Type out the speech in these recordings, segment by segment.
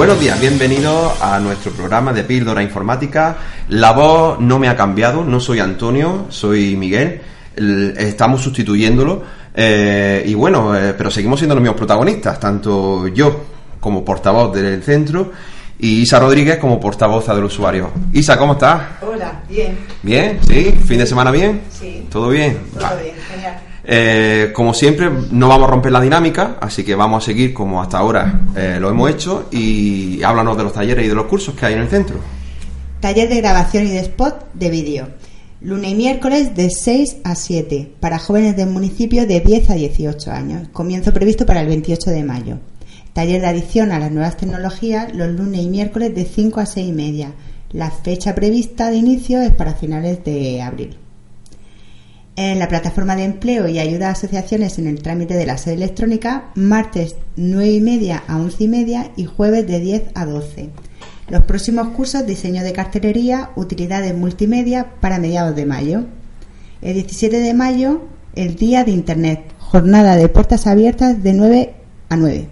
Buenos días, bienvenidos a nuestro programa de Píldora Informática. La voz no me ha cambiado, no soy Antonio, soy Miguel. El- Estamos sustituyéndolo. eh, y bueno, eh, pero seguimos siendo los mismos protagonistas, tanto yo como portavoz del centro y Isa Rodríguez como portavoz del usuario. Isa, ¿cómo estás? Hola, bien. ¿Bien? ¿Sí? ¿Fin de semana bien? Sí. ¿Todo bien? Todo Vale. bien, genial. Eh, como siempre, no vamos a romper la dinámica, así que vamos a seguir como hasta ahora eh, lo hemos hecho y háblanos de los talleres y de los cursos que hay en el centro. Taller de grabación y de spot de vídeo. Lunes y miércoles de 6 a 7 para jóvenes del municipio de 10 a 18 años. Comienzo previsto para el 28 de mayo. Taller de adición a las nuevas tecnologías los lunes y miércoles de 5 a 6 y media. La fecha prevista de inicio es para finales de abril. En la plataforma de empleo y ayuda a asociaciones en el trámite de la sede electrónica, martes 9 y media a 11 y media y jueves de 10 a 12. Los próximos cursos, diseño de cartelería, utilidades multimedia para mediados de mayo. El 17 de mayo, el día de Internet, jornada de puertas abiertas de 9 a 9.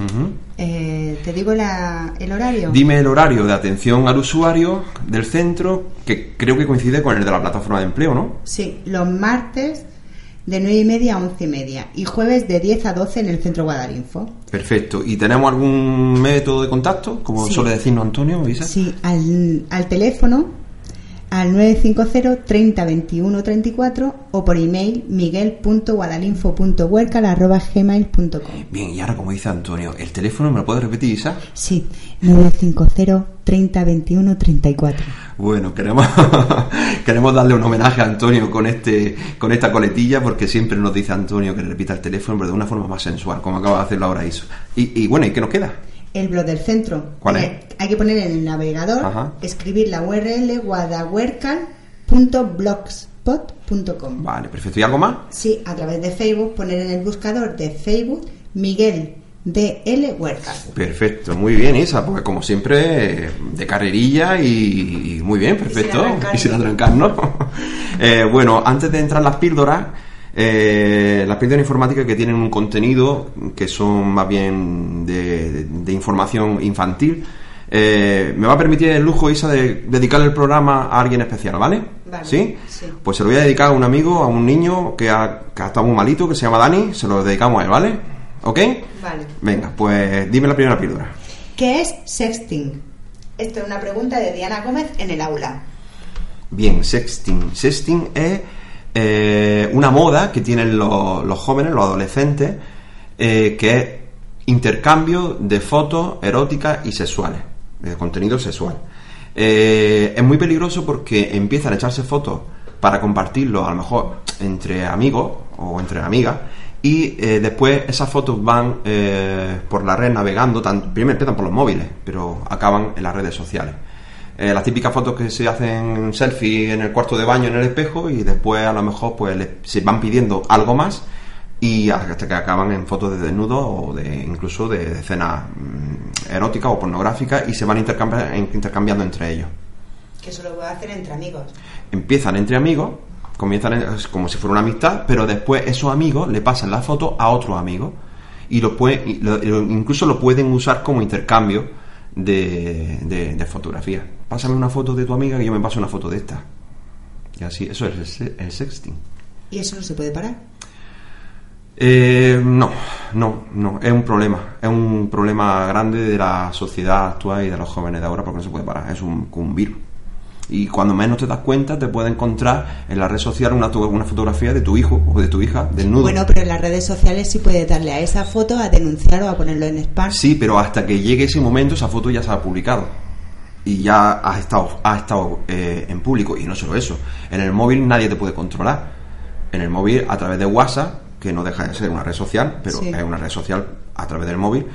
Ujú. Eh, ¿Te digo la- el horario? Dime el horario de atención al usuario del centro, que creo que coincide con el de la plataforma de empleo, ¿no? Sí, los martes de 9 y media a 11 y media y jueves de 10 a 12 en el centro Guadalinfo. Perfecto. ¿Y tenemos algún método de contacto, como Sí. suele decirnos Antonio, Isa? Sí, al, al teléfono al 950 30 21 34 o por email miguel.guadalinfo.huercal.gmail.com Bien, y ahora como dice Antonio, ¿el teléfono me lo puedes repetir, Isa? Sí, 950 30 21 34. Bueno, queremos, queremos darle un homenaje a Antonio con este con esta coletilla porque siempre nos dice Antonio que le repita el teléfono, pero de una forma más sensual, como acaba de hacerlo ahora Isa. Y, y bueno, ¿y qué nos queda? El blog del centro. ¿Cuál es? Eh, Hay que poner en el navegador, Ajá. escribir la URL guadahuercal.blogspot.com. Vale, perfecto. ¿Y algo más? Sí, a través de Facebook, poner en el buscador de Facebook Miguel D.L. Huercal. Perfecto, muy bien, Isa, porque como siempre, de carrerilla y, y muy bien, perfecto. arrancar. Y sin arrancarnos. Eh, bueno, antes de entrar las píldoras, eh, las píldoras informáticas que tienen un contenido que son más bien de, de- de información infantil, eh, me va a permitir el lujo, Isa, de dedicar el programa a alguien especial, ¿vale? Vale, ¿Sí? sí. Pues se lo voy a dedicar a un amigo, a un niño que ha, que ha estado muy malito, que se llama Dani, se lo dedicamos a él, ¿vale? ¿Ok? Vale. Venga, pues dime la primera píldora. ¿Qué es sexting? Esto es una pregunta de Diana Gómez en el aula. Bien, sexting. Sexting es eh, una moda que tienen los, jóvenes, los adolescentes, eh, que es intercambio de fotos eróticas y sexuales, de contenido sexual. Eh, es muy peligroso porque empiezan a echarse fotos para compartirlo a lo mejor entre amigos o entre amigas y después esas fotos van por la red navegando, primero empiezan por los móviles, pero acaban en las redes sociales. Eh, las típicas fotos que se hacen selfie en el cuarto de baño en el espejo y después a lo mejor pues se van pidiendo algo más y hasta que acaban en fotos de desnudo o de incluso de, de escenas mm, eróticas o pornográficas y se van intercambi- intercambiando entre ellos Que eso lo hacer entre amigos. empiezan entre amigos, comienzan en- es como si fuera una amistad, pero después esos amigos le pasan la foto a otros amigos y lo puede, lo- incluso lo pueden usar como intercambio de, de, de fotografías. Pásame una foto de tu amiga que yo me paso una foto de esta. Y así, eso es el, el sexting. ¿Y eso no se puede parar? Eh, no, no, no, es un problema, es un problema grande de la sociedad actual y de los jóvenes de ahora porque no se puede parar, es un, un virus. Y cuando menos te das cuenta te puede encontrar en la red social una, una fotografía de tu hijo o de tu hija desnudo. Bueno, pero en las redes sociales sí puedes darle a esa foto a denunciar o a ponerlo en spam. Sí, pero hasta que llegue ese momento esa foto ya se ha publicado y ya has estado, has estado eh, en público y no solo eso, en el móvil nadie te puede controlar. En el móvil a través de WhatsApp, que no deja de ser una red social, pero Sí. es una red social a través del móvil,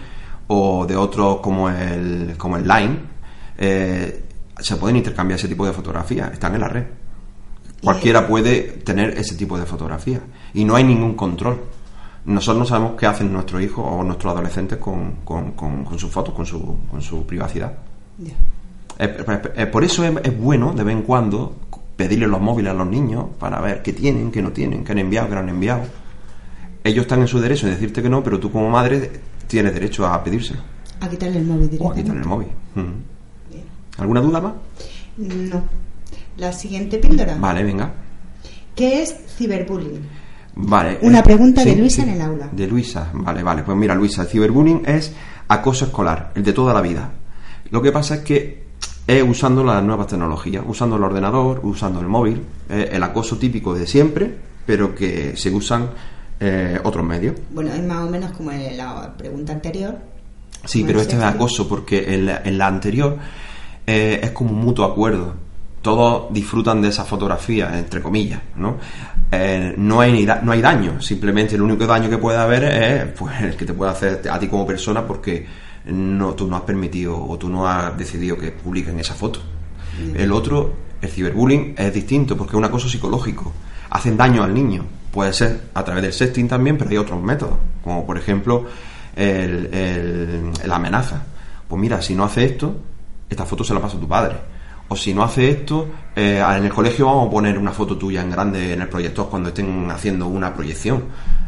o de otros como el, como el Line, eh, se pueden intercambiar ese tipo de fotografías, están en la red. Cualquiera puede tener ese tipo de fotografías y no hay ningún control. Nosotros no sabemos qué hacen nuestros hijos o nuestros adolescentes con, con, con- con sus fotos, con su, con su privacidad. Eh, por eso es, es bueno de vez en cuando pedirle los móviles a los niños para ver qué tienen, qué no tienen, qué han enviado, qué no han enviado. Ellos están en su derecho de decirte que no, pero tú como madre tienes derecho a pedírselo. A quitarle el móvil o a directamente. quitarle el móvil. ¿Alguna duda más? No. La siguiente píldora. Vale, venga. ¿Qué es ciberbullying? Vale. Una eh, pregunta de Luisa sí. en el aula. De Luisa, vale, vale. Pues mira, Luisa, el ciberbullying es acoso escolar, el de toda la vida. Lo que pasa es que es usando las nuevas tecnologías, usando el ordenador, usando el móvil, eh, el acoso típico de siempre, pero que se usan eh, otros medios. Bueno, es más o menos como en la pregunta anterior. Sí, pero este es acoso porque en la, en la anterior eh, es como un mutuo acuerdo. Todos disfrutan de esa fotografía, entre comillas, ¿no? Eh, no, hay ni da- no hay daño, simplemente el único daño que puede haber es pues, el que te puede hacer a ti como persona porque no, tú no has permitido o tú no has decidido que publiquen esa foto. El otro, el ciberbullying, es distinto porque es un acoso psicológico. Hacen daño al niño. Puede ser a través del sexting también, pero hay otros métodos, como por ejemplo el, el- la amenaza. Pues mira, si no hace esto, esta foto se la pasa a tu padre. O si no hace esto, eh, en el colegio vamos a poner una foto tuya en grande en el proyector cuando estén haciendo una proyección.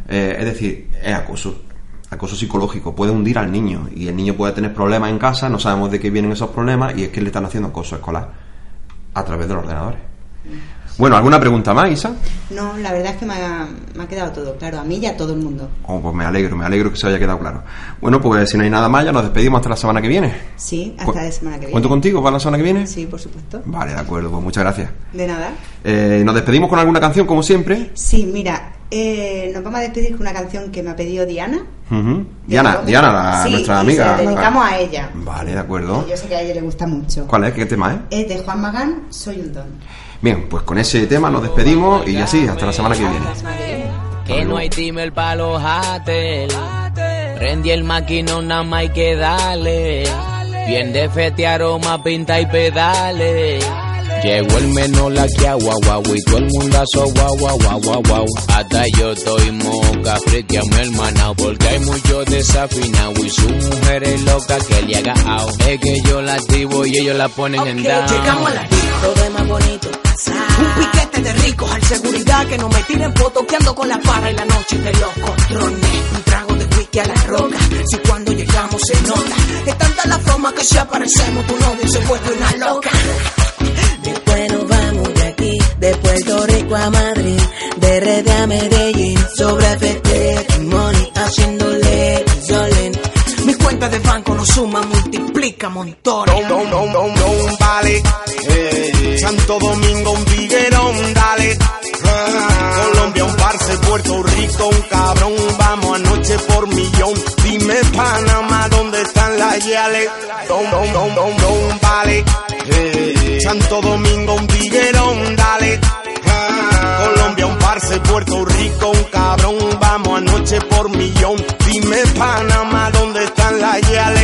Eh, es decir, es acoso. Acoso psicológico. Puede hundir al niño. Y el niño puede tener problemas en casa, no sabemos de qué vienen esos problemas, y es que le están haciendo acoso escolar a través de los ordenadores. Bueno, ¿alguna pregunta más, Isa? No, la verdad es que me ha, me ha quedado todo claro. A mí y a todo el mundo. Oh, pues me alegro, me alegro que se haya quedado claro. Bueno, pues si no hay nada más, ya nos despedimos hasta la semana que viene. Sí, Cu- hasta la semana que viene. ¿Cuento contigo para la semana que viene? Sí, por supuesto. Vale, de acuerdo, pues muchas gracias. De nada. Eh, nos despedimos con alguna canción, como siempre. Sí, mira, eh, nos vamos a despedir con una canción que me ha pedido Diana. Diana, Diana, la- Sí, nuestra y amiga. Se la dedicamos a ella. Vale, de acuerdo. Yo sé que a ella le gusta mucho. ¿Cuál es? ¿Qué tema es? Es de Juan Magán, Soy un don. Bien, pues con ese tema nos despedimos y así, hasta la semana que viene. Hasta la semana que viene. Que no hay timer pa' los haters. Prendí el maquinón, nada más hay que darle. Bien de fete, aroma, pinta y pedales. Llegó el menor aquí a guau guau y todo el mundazo guau guau guau guau guau. Hasta yo estoy moca frente a mi hermana porque hay muchos desafinados y su mujer es loca que le haga ao. Es que yo la activo y ellos la ponen en Ok, down. llegamos a la disco, todo es más bonito. Un piquete de ricos al seguridad que no me tiren fotos que ando con la parra y la noche de los controles. Un trago de whisky a la roca, si cuando llegamos se nota. Es tanta la forma que si aparecemos tu novio se vuelve una loca. cuenta de banco no suma, multiplica, montora. No, no, no, no, vale. Eh, Santo Domingo, un tiguerón, dale. Ah, Colombia, un parce, Puerto Rico, un cabrón. Vamos anoche por millón. Dime, Panamá, ¿dónde están las yales? No, no, no, no, no, vale. Eh, Santo Domingo, un tiguerón, dale. Ah, Colombia, un parce, Puerto Rico, un cabrón. Vamos anoche por millón. Dime, Panamá. Allá le